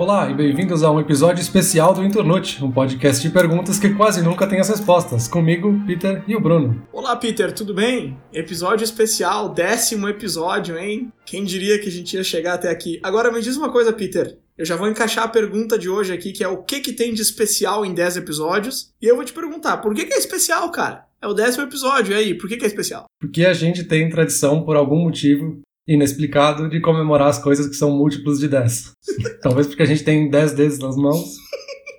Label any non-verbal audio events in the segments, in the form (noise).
Olá e bem-vindos a um episódio especial do Internute, um podcast de perguntas que quase nunca tem as respostas. Comigo, Peter e o Bruno. Olá, Peter, tudo bem? Episódio especial, décimo episódio, hein? Quem diria que a gente ia chegar até aqui? Agora me diz uma coisa, Peter. Eu já vou encaixar a pergunta de hoje aqui, que é o que, que tem de especial em 10 episódios? E eu vou te perguntar, por que, que é especial, cara? É o décimo episódio, e aí, por que, que é especial? Porque a gente tem tradição, por algum motivo, inexplicado de comemorar as coisas que são múltiplos de 10. (laughs) Talvez porque a gente tem 10 dedos nas mãos,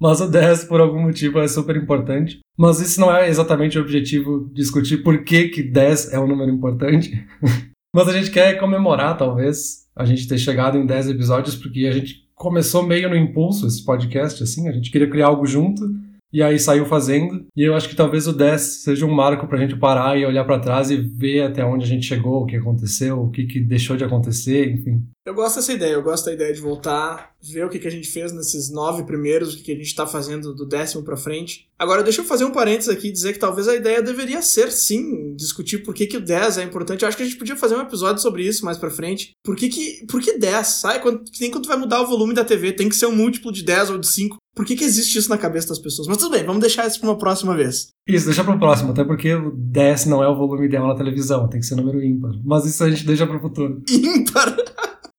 mas o 10 por algum motivo é super importante. Mas isso não é exatamente o objetivo discutir por que, que 10 é um número importante. (laughs) mas a gente quer comemorar, talvez, a gente ter chegado em 10 episódios, porque a gente começou meio no impulso esse podcast, assim, a gente queria criar algo junto e aí saiu fazendo. E eu acho que talvez o 10 seja um marco pra gente parar e olhar para trás e ver até onde a gente chegou, o que aconteceu, o que, que deixou de acontecer, enfim. Eu gosto dessa ideia, eu gosto da ideia de voltar, ver o que, que a gente fez nesses nove primeiros, o que, que a gente tá fazendo do décimo pra frente. Agora, deixa eu fazer um parênteses aqui e dizer que talvez a ideia deveria ser, sim, discutir por que, que o 10 é importante. Eu acho que a gente podia fazer um episódio sobre isso mais pra frente. Por que, que, por que 10? Sabe? Quando, nem quando tu vai mudar o volume da TV, tem que ser um múltiplo de 10 ou de 5. Por que, que existe isso na cabeça das pessoas? Mas tudo bem, vamos deixar isso pra uma próxima vez. Isso, deixa pro próximo, até porque o 10 não é o volume ideal na televisão, tem que ser número ímpar. Mas isso a gente deixa pro futuro. (laughs) Ímpar?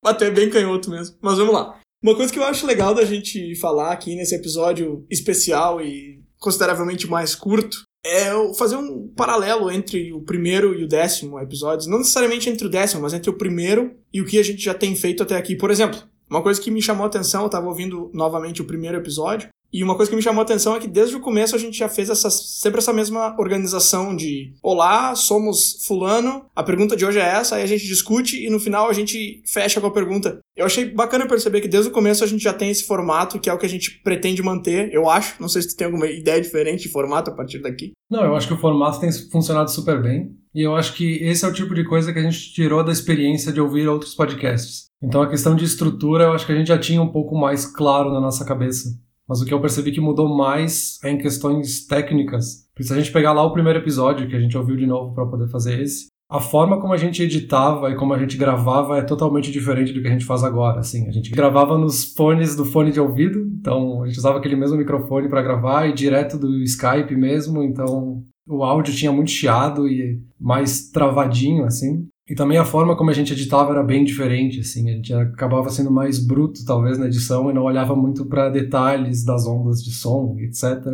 Até bem canhoto mesmo. Mas vamos lá. Uma coisa que eu acho legal da gente falar aqui nesse episódio especial e consideravelmente mais curto é fazer um paralelo entre o primeiro e o décimo episódios. Não necessariamente entre o décimo, mas entre o primeiro e o que a gente já tem feito até aqui. Por exemplo, uma coisa que me chamou a atenção, eu tava ouvindo novamente o primeiro episódio, e uma coisa que me chamou a atenção é que desde o começo a gente já fez essa, sempre essa mesma organização de Olá, somos fulano, a pergunta de hoje é essa, aí a gente discute e no final a gente fecha com a pergunta. Eu achei bacana perceber que desde o começo a gente já tem esse formato, que é o que a gente pretende manter, eu acho. Não sei se tu tem alguma ideia diferente de formato a partir daqui. Não, eu acho que o formato tem funcionado super bem. E eu acho que esse é o tipo de coisa que a gente tirou da experiência de ouvir outros podcasts. Então a questão de estrutura eu acho que a gente já tinha um pouco mais claro na nossa cabeça. Mas o que eu percebi que mudou mais é em questões técnicas. Se a gente pegar lá o primeiro episódio, que a gente ouviu de novo para poder fazer esse, a forma como a gente editava e como a gente gravava é totalmente diferente do que a gente faz agora. Assim, a gente gravava nos fones do fone de ouvido, então a gente usava aquele mesmo microfone para gravar e direto do Skype mesmo, então o áudio tinha muito chiado e mais travadinho, assim. E também a forma como a gente editava era bem diferente, assim, a gente acabava sendo mais bruto, talvez, na edição e não olhava muito para detalhes das ondas de som, etc.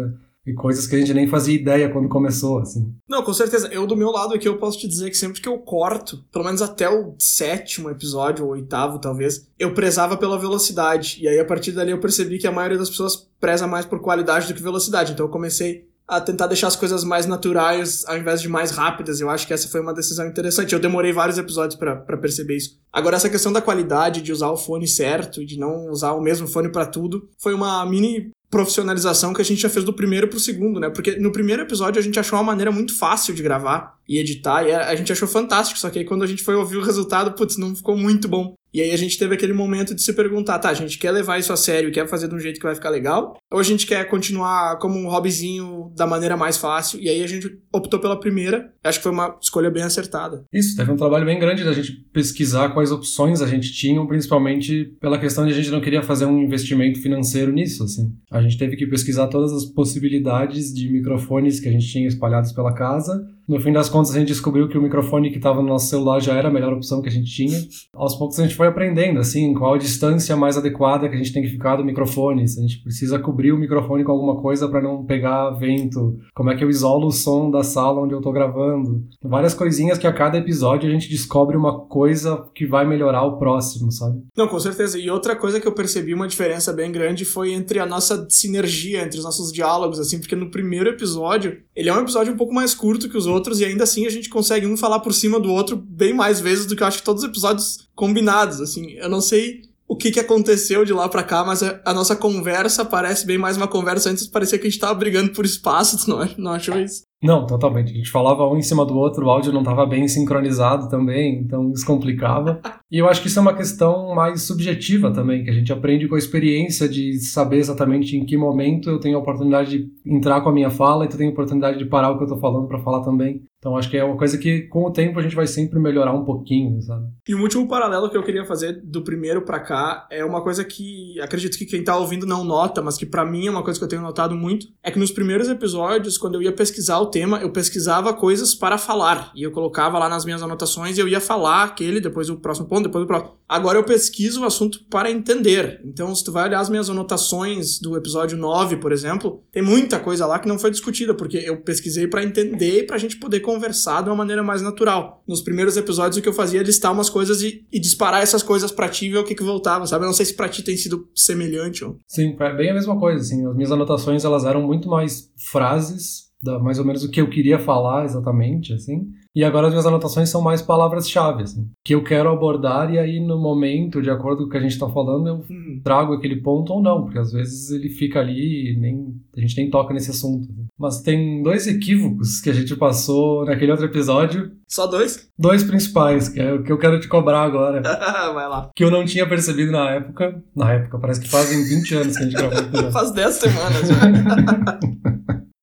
E coisas que a gente nem fazia ideia quando começou, assim. Não, com certeza. Eu, do meu lado aqui, eu posso te dizer que sempre que eu corto, pelo menos até o sétimo episódio, ou oitavo, talvez, eu prezava pela velocidade. E aí, a partir dali, eu percebi que a maioria das pessoas preza mais por qualidade do que velocidade. Então, eu comecei a tentar deixar as coisas mais naturais ao invés de mais rápidas. Eu acho que essa foi uma decisão interessante. Eu demorei vários episódios para perceber isso. Agora, essa questão da qualidade, de usar o fone certo, de não usar o mesmo fone para tudo, foi uma mini profissionalização que a gente já fez do primeiro pro segundo, né? Porque no primeiro episódio a gente achou uma maneira muito fácil de gravar e editar, e a gente achou fantástico, só que aí quando a gente foi ouvir o resultado, putz, não ficou muito bom. E aí a gente teve aquele momento de se perguntar, tá, a gente quer levar isso a sério, quer fazer de um jeito que vai ficar legal? Ou a gente quer continuar como um hobbyzinho da maneira mais fácil? E aí a gente optou pela primeira. Acho que foi uma escolha bem acertada. Isso, teve um trabalho bem grande da gente pesquisar quais opções a gente tinha, principalmente pela questão de a gente não queria fazer um investimento financeiro nisso, assim. A gente teve que pesquisar todas as possibilidades de microfones que a gente tinha espalhados pela casa no fim das contas, a gente descobriu que o microfone que estava no nosso celular já era a melhor opção que a gente tinha. Aos poucos a gente foi aprendendo, assim, qual a distância mais adequada que a gente tem que ficar do microfone. Se a gente precisa cobrir o microfone com alguma coisa para não pegar vento. Como é que eu isolo o som da sala onde eu estou gravando. Várias coisinhas que a cada episódio a gente descobre uma coisa que vai melhorar o próximo, sabe? Não, com certeza. E outra coisa que eu percebi uma diferença bem grande foi entre a nossa sinergia, entre os nossos diálogos, assim, porque no primeiro episódio, ele é um episódio um pouco mais curto que os outros outros e ainda assim a gente consegue um falar por cima do outro bem mais vezes do que eu acho que todos os episódios combinados, assim. Eu não sei o que, que aconteceu de lá para cá, mas a, a, nossa conversa parece bem mais uma conversa. Antes parecia que a gente tava brigando por espaço, tu (laughs) não, não achou isso? Não, totalmente. A gente falava um em cima do outro, o áudio não estava bem sincronizado também, então isso complicava. (laughs) E eu acho que isso é uma questão mais subjetiva também, que a gente aprende com a experiência de saber exatamente em que momento eu tenho a oportunidade de entrar com a minha fala e tu tem a oportunidade de parar o que eu estou falando para falar também. Então acho que é uma coisa que com o tempo a gente vai sempre melhorar um pouquinho, sabe? E o último paralelo que eu queria fazer do primeiro para cá é uma coisa que acredito que quem tá ouvindo não nota, mas que para mim é uma coisa que eu tenho notado muito, é que nos primeiros episódios, quando eu ia pesquisar o tema, eu pesquisava coisas para falar e eu colocava lá nas minhas anotações e eu ia falar aquele, depois o próximo ponto, depois o próximo. Agora eu pesquiso o assunto para entender. Então, se tu vai olhar as minhas anotações do episódio 9, por exemplo, tem muita coisa lá que não foi discutida, porque eu pesquisei para entender e pra gente poder conversar de uma maneira mais natural. Nos primeiros episódios, o que eu fazia é listar umas coisas e, e disparar essas coisas pra ti e ver o que, que voltava, sabe? Eu não sei se pra ti tem sido semelhante. Ou... Sim, é bem a mesma coisa, assim. As minhas anotações, elas eram muito mais frases, da, mais ou menos o que eu queria falar exatamente, assim. E agora as minhas anotações são mais palavras-chave, assim, que eu quero abordar e aí no momento, de acordo com o que a gente está falando, eu uhum. trago aquele ponto ou não, porque às vezes ele fica ali e nem, a gente nem toca nesse assunto. Mas tem dois equívocos que a gente passou naquele outro episódio. Só dois? Dois principais, que é o que eu quero te cobrar agora. (laughs) Vai lá. Que eu não tinha percebido na época. Na época, parece que fazem 20 anos que a gente gravou. (laughs) Faz 10 semanas. Né? (laughs)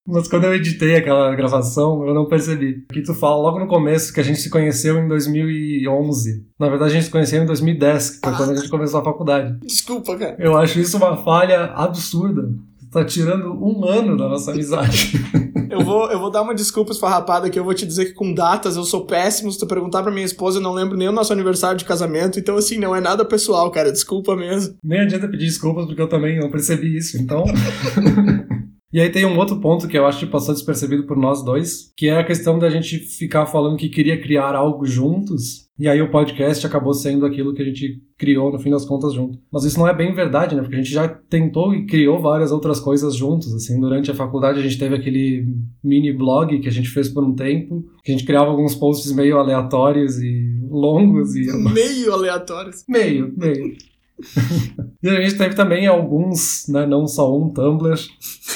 Mas quando eu editei aquela gravação, eu não percebi. Que tu fala logo no começo que a gente se conheceu em 2011. Na verdade, a gente se conheceu em 2010, que foi ah. quando a gente começou a faculdade. Desculpa, cara. Eu acho isso uma falha absurda. Tu tá tirando um ano da nossa amizade. (laughs) eu, vou, eu vou dar uma desculpa esfarrapada aqui. Eu vou te dizer que com datas eu sou péssimo. Se tu perguntar pra minha esposa, eu não lembro nem o nosso aniversário de casamento. Então, assim, não é nada pessoal, cara. Desculpa mesmo. Nem adianta pedir desculpas, porque eu também não percebi isso. Então. (laughs) E aí tem um outro ponto que eu acho que passou despercebido por nós dois, que é a questão da gente ficar falando que queria criar algo juntos, e aí o podcast acabou sendo aquilo que a gente criou no fim das contas junto. Mas isso não é bem verdade, né? Porque a gente já tentou e criou várias outras coisas juntos, assim, durante a faculdade a gente teve aquele mini blog que a gente fez por um tempo, que a gente criava alguns posts meio aleatórios e longos e meio aleatórios. Meio, meio. (laughs) e a gente teve também alguns, né, não só um Tumblr,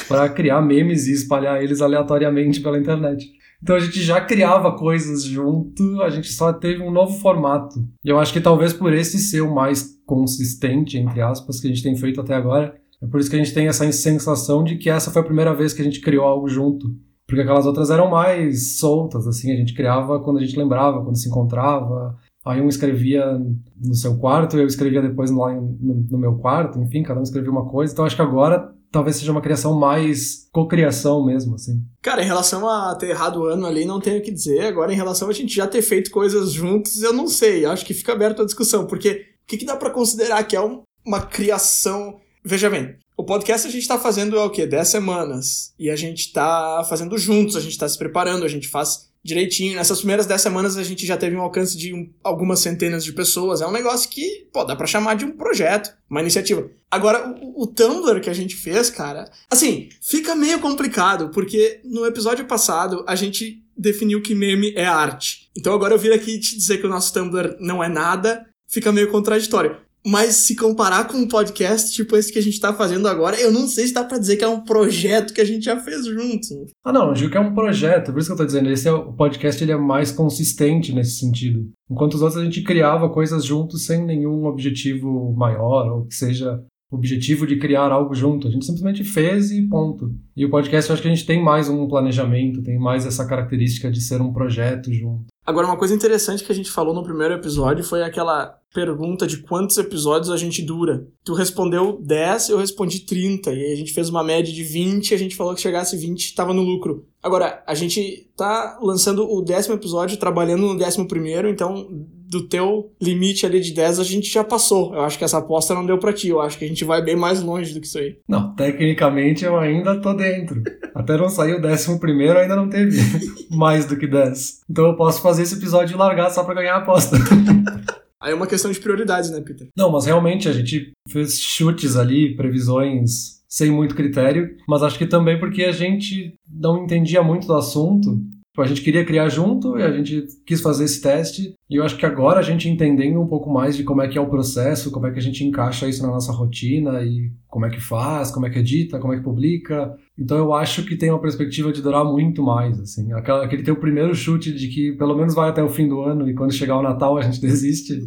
para criar memes e espalhar eles aleatoriamente pela internet. Então a gente já criava coisas junto, a gente só teve um novo formato. E eu acho que talvez por esse ser o mais consistente, entre aspas, que a gente tem feito até agora, é por isso que a gente tem essa sensação de que essa foi a primeira vez que a gente criou algo junto. Porque aquelas outras eram mais soltas, assim, a gente criava quando a gente lembrava, quando se encontrava, Aí um escrevia no seu quarto, eu escrevia depois lá no, meu quarto, enfim, cada um escrevia uma coisa. Então acho que agora talvez seja uma criação mais cocriação mesmo, assim. Cara, em relação a ter errado o ano ali, não tenho o que dizer. Agora, em relação a gente já ter feito coisas juntos, eu não sei. Acho que fica aberto a discussão, porque o que, que dá para considerar que é um, uma criação. Veja bem, o podcast a gente tá fazendo há o quê? 10 semanas. E a gente tá fazendo juntos, a gente tá se preparando, a gente faz direitinho. Nessas primeiras 10 semanas a gente já teve um alcance de um, algumas centenas de pessoas. É um negócio que, pô, dá pra chamar de um projeto, uma iniciativa. Agora, o, o Tumblr que a gente fez, cara, assim, fica meio complicado, porque no episódio passado a gente definiu que meme é arte. Então agora eu vim aqui te dizer que o nosso Tumblr não é nada, fica meio contraditório. Mas se comparar com um podcast tipo esse que a gente tá fazendo agora, eu não sei se dá pra dizer que é um projeto que a gente já fez junto. Ah, não, eu digo que é um projeto, por isso que eu tô dizendo, esse é, o podcast ele é mais consistente nesse sentido. Enquanto os outros a gente criava coisas juntos sem nenhum objetivo maior, ou que seja objetivo de criar algo junto. A gente simplesmente fez e ponto. E o podcast eu acho que a gente tem mais um planejamento, tem mais essa característica de ser um projeto junto. Agora, uma coisa interessante que a gente falou no primeiro episódio foi aquela pergunta de quantos episódios a gente dura. Tu respondeu 10, eu respondi 30. E a gente fez uma média de 20, a gente falou que chegasse 20 estava no lucro. Agora, a gente tá lançando o décimo episódio, trabalhando no décimo primeiro, então do teu limite ali de 10 a gente já passou. Eu acho que essa aposta não deu para ti. Eu acho que a gente vai bem mais longe do que isso aí. Não, tecnicamente eu ainda tô dentro. Até não sair o décimo primeiro, ainda não teve (laughs) mais do que 10. Então eu posso fazer esse episódio e largar só pra ganhar a aposta. (laughs) Aí é uma questão de prioridades, né, Peter? Não, mas realmente a gente fez chutes ali, previsões sem muito critério, mas acho que também porque a gente não entendia muito do assunto. A gente queria criar junto e a gente quis fazer esse teste. E eu acho que agora a gente entendendo um pouco mais de como é que é o processo, como é que a gente encaixa isso na nossa rotina e como é que faz, como é que edita, como é que publica. Então eu acho que tem uma perspectiva de durar muito mais, assim. Aquele teu primeiro chute de que pelo menos vai até o fim do ano e quando chegar o Natal a gente (laughs) desiste.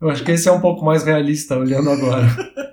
Eu acho que esse é um pouco mais realista olhando agora. (laughs)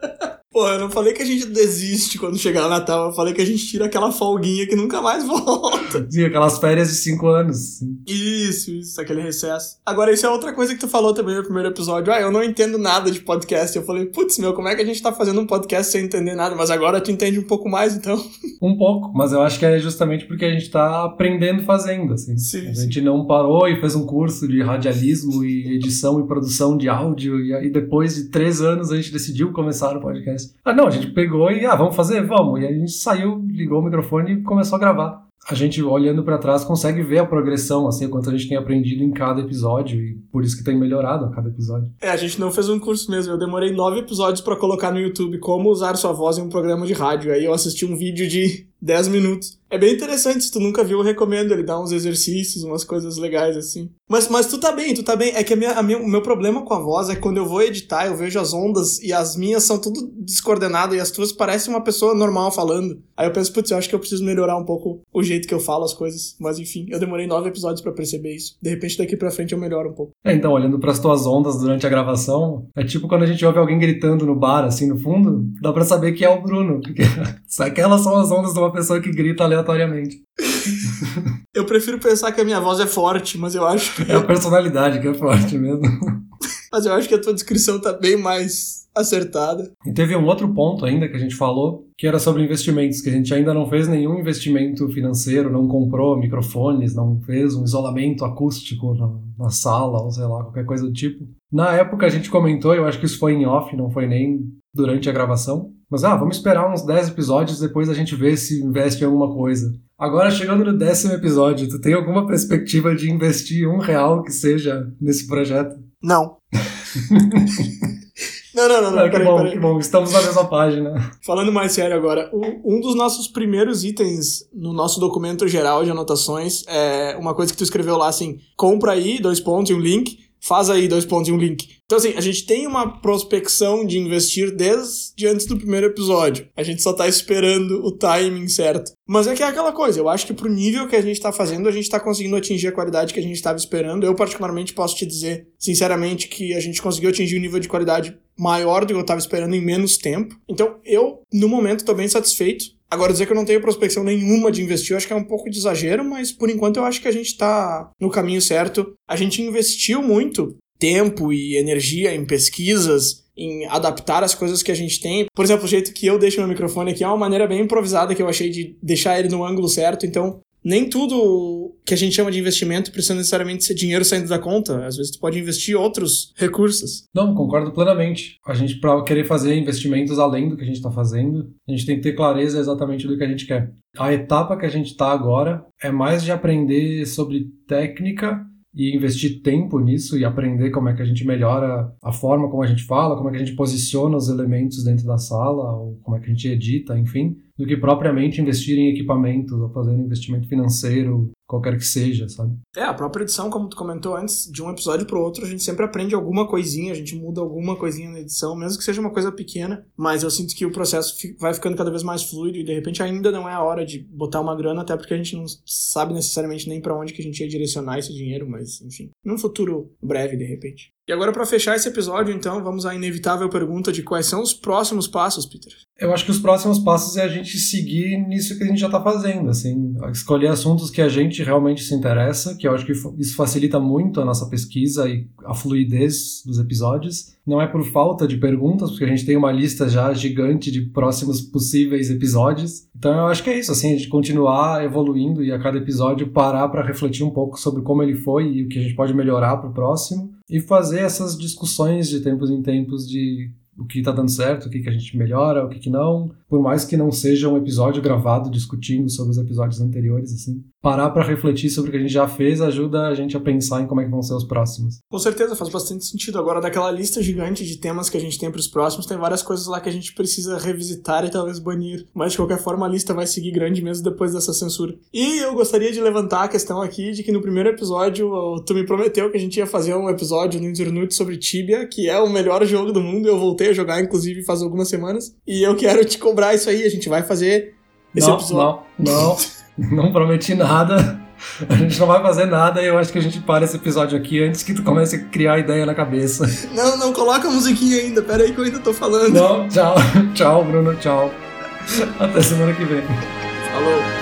Pô, eu não falei que a gente desiste quando chegar o Natal, eu falei que a gente tira aquela folguinha que nunca mais volta. Sim, aquelas férias de cinco anos. Sim. Isso, isso, aquele recesso. Agora, isso é outra coisa que tu falou também no primeiro episódio. Ah, eu não entendo nada de podcast. Eu falei, putz, meu, como é que a gente tá fazendo um podcast sem entender nada? Mas agora tu entende um pouco mais, então. (laughs) Um pouco, mas eu acho que é justamente porque a gente tá aprendendo fazendo, assim. Sim, a sim. gente não parou e fez um curso de radialismo e edição e produção de áudio e aí depois de três anos a gente decidiu começar o podcast. Ah, não, a gente pegou e, ah, vamos fazer? Vamos. E aí a gente saiu, ligou o microfone e começou a gravar. A gente, olhando pra trás, consegue ver a progressão, assim, o quanto a gente tem aprendido em cada episódio e por isso que tem melhorado a cada episódio. É, a gente não fez um curso mesmo. Eu demorei nove episódios pra colocar no YouTube como usar sua voz em um programa de rádio. Aí eu assisti um vídeo de 10 minutos. É bem interessante, se tu nunca viu, eu recomendo. Ele dá uns exercícios, umas coisas legais assim. Mas, mas tu tá bem, tu tá bem. É que a minha, a minha, o meu problema com a voz é que quando eu vou editar, eu vejo as ondas e as minhas são tudo descoordenadas e as tuas parecem uma pessoa normal falando. Aí eu penso, putz, eu acho que eu preciso melhorar um pouco o jeito que eu falo as coisas. Mas enfim, eu demorei nove episódios pra perceber isso. De repente daqui pra frente eu melhoro um pouco. É, então, olhando pras tuas ondas durante a gravação, é tipo quando a gente ouve alguém gritando no bar, assim, no fundo, dá pra saber que é o Bruno. Porque (laughs) aquelas são as ondas de uma pessoa que grita aleatoriamente. (laughs) Eu prefiro pensar que a minha voz é forte, mas eu acho que. É a personalidade que é forte mesmo. (laughs) Mas eu acho que a tua descrição tá bem mais acertada. E teve um outro ponto ainda que a gente falou, que era sobre investimentos, que a gente ainda não fez nenhum investimento financeiro, não comprou microfones, não fez um isolamento acústico na, na sala, ou sei lá, qualquer coisa do tipo. Na época a gente comentou, eu acho que isso foi em off, não foi nem durante a gravação. Mas, ah, vamos esperar uns 10 episódios, depois a gente vê se investe em alguma coisa. Agora, chegando no décimo episódio, tu tem alguma perspectiva de investir um real que seja nesse projeto? Não. (laughs) não, não, não, não. Ah, que peraí, bom, peraí. que bom, estamos na mesma página. Falando mais sério agora, o- um dos nossos primeiros itens no nosso documento geral de anotações é uma coisa que tu escreveu lá assim: compra aí, dois pontos e um link, faz aí, dois pontos e um link. Então, assim, a gente tem uma prospecção de investir desde antes do primeiro episódio. A gente só tá esperando o timing certo. Mas é que é aquela coisa, eu acho que pro nível que a gente tá fazendo, a gente tá conseguindo atingir a qualidade que a gente estava esperando. Eu, particularmente, posso te dizer, sinceramente, que a gente conseguiu atingir um nível de qualidade maior do que eu estava esperando em menos tempo. Então, eu, no momento, tô bem satisfeito. Agora, dizer que eu não tenho prospecção nenhuma de investir, eu acho que é um pouco de exagero, mas por enquanto eu acho que a gente tá no caminho certo. A gente investiu muito tempo e energia em pesquisas, em adaptar as coisas que a gente tem. Por exemplo, o jeito que eu deixo meu microfone aqui é uma maneira bem improvisada que eu achei de deixar ele no ângulo certo, então nem tudo que a gente chama de investimento precisa necessariamente ser dinheiro saindo da conta. Às vezes tu pode investir outros recursos. Não, concordo plenamente. A gente, para querer fazer investimentos além do que a gente está fazendo, a gente tem que ter clareza exatamente do que a gente quer. A etapa que a gente está agora é mais de aprender sobre técnica e investir tempo nisso e aprender como é que a gente melhora a forma como a gente fala, como é que a gente posiciona os elementos dentro da sala, ou como é que a gente edita, enfim, do que propriamente investir em equipamentos ou fazer um investimento financeiro, qualquer que seja, sabe? É, a própria edição, como tu comentou antes, de um episódio pro outro, a gente sempre aprende alguma coisinha, a gente muda alguma coisinha na edição, mesmo que seja uma coisa pequena, mas eu sinto que o processo vai ficando cada vez mais fluido e de repente ainda não é a hora de botar uma grana, até porque a gente não sabe necessariamente nem pra onde que a gente ia direcionar esse dinheiro, mas enfim, num futuro breve, de repente. E agora, pra fechar esse episódio, então, vamos à inevitável pergunta de quais são os próximos passos, Peter. Eu acho que os próximos passos é a gente seguir nisso que a gente já está fazendo, assim, escolher assuntos que a gente realmente se interessa, que eu acho que isso facilita muito a nossa pesquisa e a fluidez dos episódios. Não é por falta de perguntas, porque a gente tem uma lista já gigante de próximos possíveis episódios. Então eu acho que é isso, assim, a gente continuar evoluindo e a cada episódio parar para refletir um pouco sobre como ele foi e o que a gente pode melhorar para o próximo e fazer essas discussões de tempos em tempos de o que tá dando certo, o que, que a gente melhora, o que, que não. Por mais que não seja um episódio gravado discutindo sobre os episódios anteriores, assim. Parar para refletir sobre o que a gente já fez ajuda a gente a pensar em como é que vão ser os próximos. Com certeza, faz bastante sentido. Agora, daquela lista gigante de temas que a gente tem para os próximos, tem várias coisas lá que a gente precisa revisitar e talvez banir. Mas, de qualquer forma, a lista vai seguir grande mesmo depois dessa censura. E eu gostaria de levantar a questão aqui de que no primeiro episódio tu me prometeu que a gente ia fazer um episódio no Internute sobre Tibia, que é o melhor jogo do mundo. Eu voltei a jogar, inclusive, faz algumas semanas. E eu quero te cobrar isso aí. A gente vai fazer esse não, episódio. Não, não, (laughs) não prometi nada. A gente não vai fazer nada e eu acho que a gente para esse episódio aqui antes que tu comece a criar ideia na cabeça. Não, não, coloca a musiquinha ainda. Pera aí que eu ainda tô falando. Não, tchau. (laughs) Tchau, Bruno. Tchau. Até semana que vem. Falou.